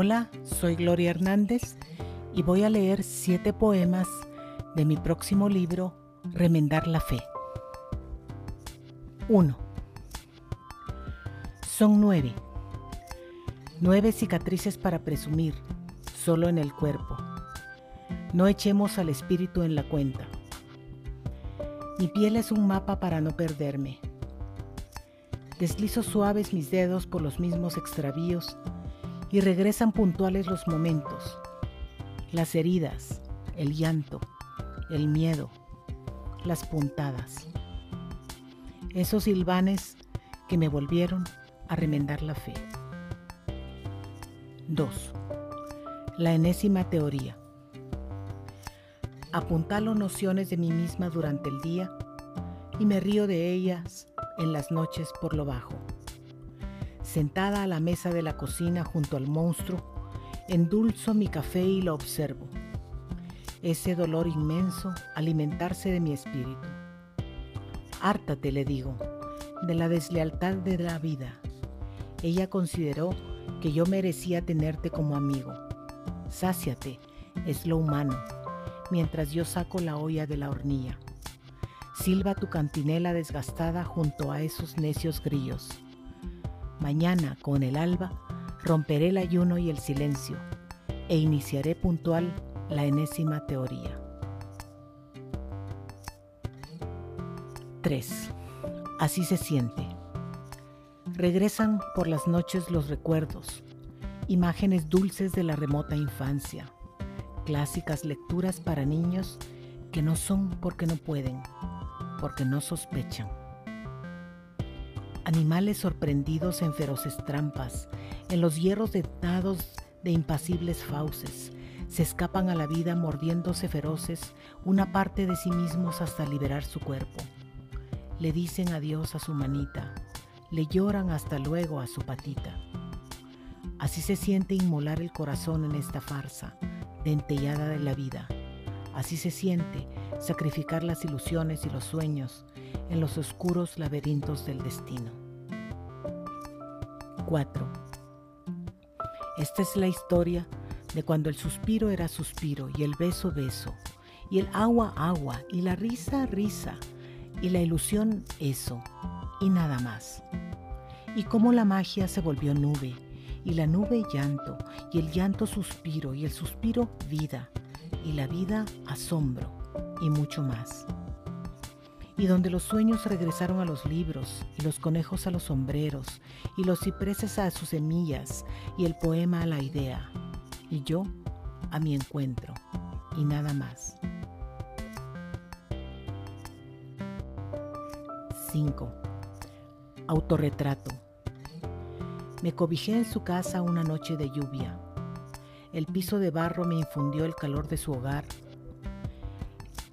Hola, soy Gloria Hernández y voy a leer siete poemas de mi próximo libro, Remendar la Fe. 1. Son nueve. Nueve cicatrices para presumir, solo en el cuerpo. No echemos al espíritu en la cuenta. Mi piel es un mapa para no perderme. Deslizo suaves mis dedos por los mismos extravíos y regresan puntuales los momentos, las heridas, el llanto, el miedo, las puntadas. Esos silvanes que me volvieron a remendar la fe. 2. La enésima teoría. Apuntalo nociones de mí misma durante el día y me río de ellas en las noches por lo bajo sentada a la mesa de la cocina junto al monstruo, endulzo mi café y lo observo. Ese dolor inmenso alimentarse de mi espíritu. Hártate, le digo, de la deslealtad de la vida. Ella consideró que yo merecía tenerte como amigo. Sáciate, es lo humano, mientras yo saco la olla de la hornilla. Silba tu cantinela desgastada junto a esos necios grillos. Mañana, con el alba, romperé el ayuno y el silencio e iniciaré puntual la enésima teoría. 3. Así se siente. Regresan por las noches los recuerdos, imágenes dulces de la remota infancia, clásicas lecturas para niños que no son porque no pueden, porque no sospechan animales sorprendidos en feroces trampas, en los hierros dentados de impasibles fauces, se escapan a la vida mordiéndose feroces una parte de sí mismos hasta liberar su cuerpo. Le dicen adiós a su manita, le lloran hasta luego a su patita. Así se siente inmolar el corazón en esta farsa, dentellada de la vida. Así se siente sacrificar las ilusiones y los sueños en los oscuros laberintos del destino. 4. Esta es la historia de cuando el suspiro era suspiro y el beso beso, y el agua agua, y la risa risa, y la ilusión eso, y nada más. Y cómo la magia se volvió nube, y la nube llanto, y el llanto suspiro, y el suspiro vida, y la vida asombro, y mucho más y donde los sueños regresaron a los libros, y los conejos a los sombreros, y los cipreses a sus semillas, y el poema a la idea, y yo a mi encuentro, y nada más. 5. Autorretrato. Me cobijé en su casa una noche de lluvia. El piso de barro me infundió el calor de su hogar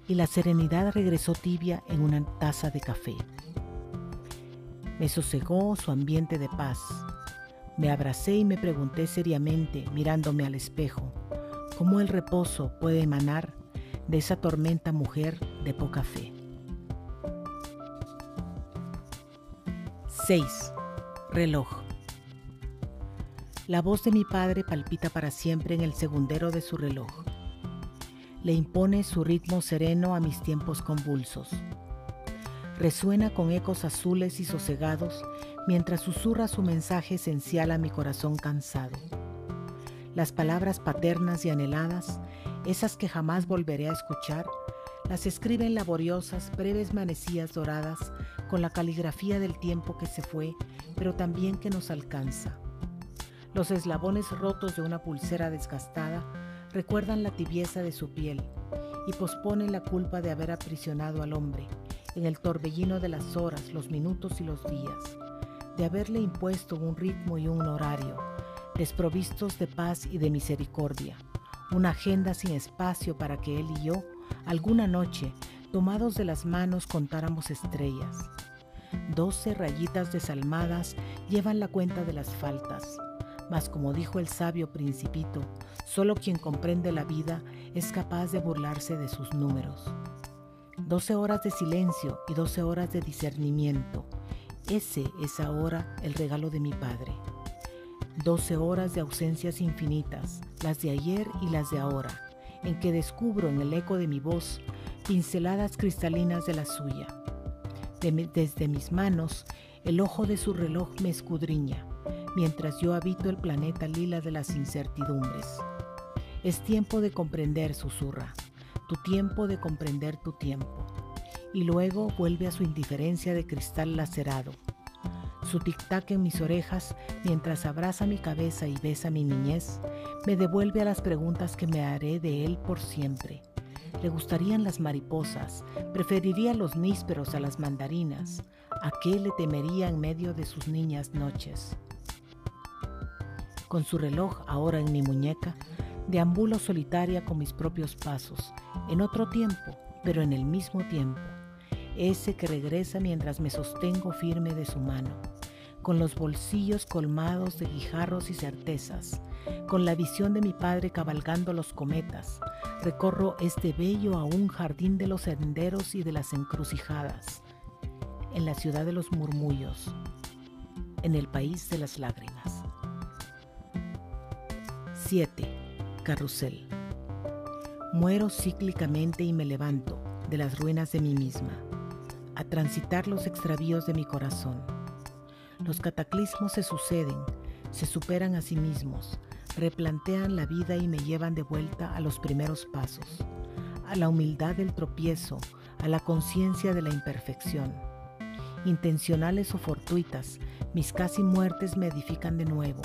y la serenidad regresó tibia en una taza de café. Me sosegó su ambiente de paz. Me abracé y me pregunté seriamente, mirándome al espejo, cómo el reposo puede emanar de esa tormenta mujer de poca fe. 6. Reloj. La voz de mi padre palpita para siempre en el segundero de su reloj le impone su ritmo sereno a mis tiempos convulsos. Resuena con ecos azules y sosegados mientras susurra su mensaje esencial a mi corazón cansado. Las palabras paternas y anheladas, esas que jamás volveré a escuchar, las escriben laboriosas, breves manecillas doradas con la caligrafía del tiempo que se fue, pero también que nos alcanza. Los eslabones rotos de una pulsera desgastada recuerdan la tibieza de su piel y posponen la culpa de haber aprisionado al hombre en el torbellino de las horas, los minutos y los días, de haberle impuesto un ritmo y un horario, desprovistos de paz y de misericordia, una agenda sin espacio para que él y yo, alguna noche, tomados de las manos, contáramos estrellas. Doce rayitas desalmadas llevan la cuenta de las faltas, mas como dijo el sabio principito, solo quien comprende la vida es capaz de burlarse de sus números. Doce horas de silencio y doce horas de discernimiento. Ese es ahora el regalo de mi Padre. Doce horas de ausencias infinitas, las de ayer y las de ahora, en que descubro en el eco de mi voz pinceladas cristalinas de la suya. desde mis manos, el ojo de su reloj me escudriña, mientras yo habito el planeta lila de las incertidumbres. Es tiempo de comprender, susurra, tu tiempo de comprender tu tiempo. Y luego vuelve a su indiferencia de cristal lacerado. Su tic-tac en mis orejas, mientras abraza mi cabeza y besa mi niñez, me devuelve a las preguntas que me haré de él por siempre. Le gustarían las mariposas, preferiría los nísperos a las mandarinas. ¿A qué le temería en medio de sus niñas noches? Con su reloj ahora en mi muñeca, deambulo solitaria con mis propios pasos, en otro tiempo, pero en el mismo tiempo, ese que regresa mientras me sostengo firme de su mano, con los bolsillos colmados de guijarros y certezas, con la visión de mi padre cabalgando los cometas, recorro este bello aún jardín de los senderos y de las encrucijadas, en la ciudad de los murmullos, en el país de las lágrimas. 7. Carrusel. Muero cíclicamente y me levanto de las ruinas de mí misma, a transitar los extravíos de mi corazón. Los cataclismos se suceden, se superan a sí mismos, replantean la vida y me llevan de vuelta a los primeros pasos, a la humildad del tropiezo, a la conciencia de la imperfección. Intencionales o fortuitas, mis casi muertes me edifican de nuevo,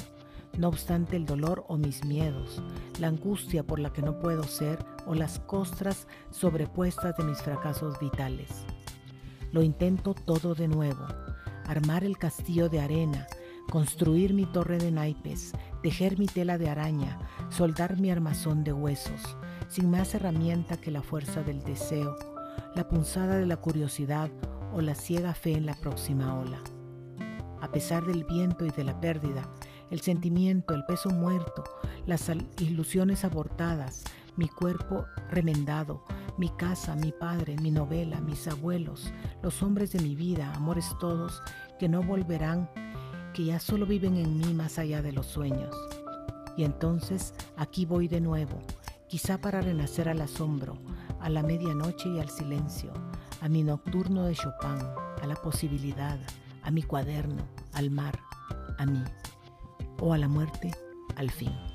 no obstante el dolor o mis miedos, la angustia por la que no puedo ser o las costras sobrepuestas de mis fracasos vitales. Lo intento todo de nuevo, armar el castillo de arena, construir mi torre de naipes, tejer mi tela de araña, soldar mi armazón de huesos, sin más herramienta que la fuerza del deseo, la punzada de la curiosidad o la ciega fe en la próxima ola. A pesar del viento y de la pérdida, el sentimiento, el peso muerto, las ilusiones abortadas, mi cuerpo remendado, mi casa, mi padre, mi novela, mis abuelos, los hombres de mi vida, amores todos, que no volverán, que ya solo viven en mí más allá de los sueños. Y entonces aquí voy de nuevo, quizá para renacer al asombro, a la medianoche y al silencio, a mi nocturno de Chopin, a la posibilidad, a mi cuaderno, al mar, a mí o a la muerte al fin.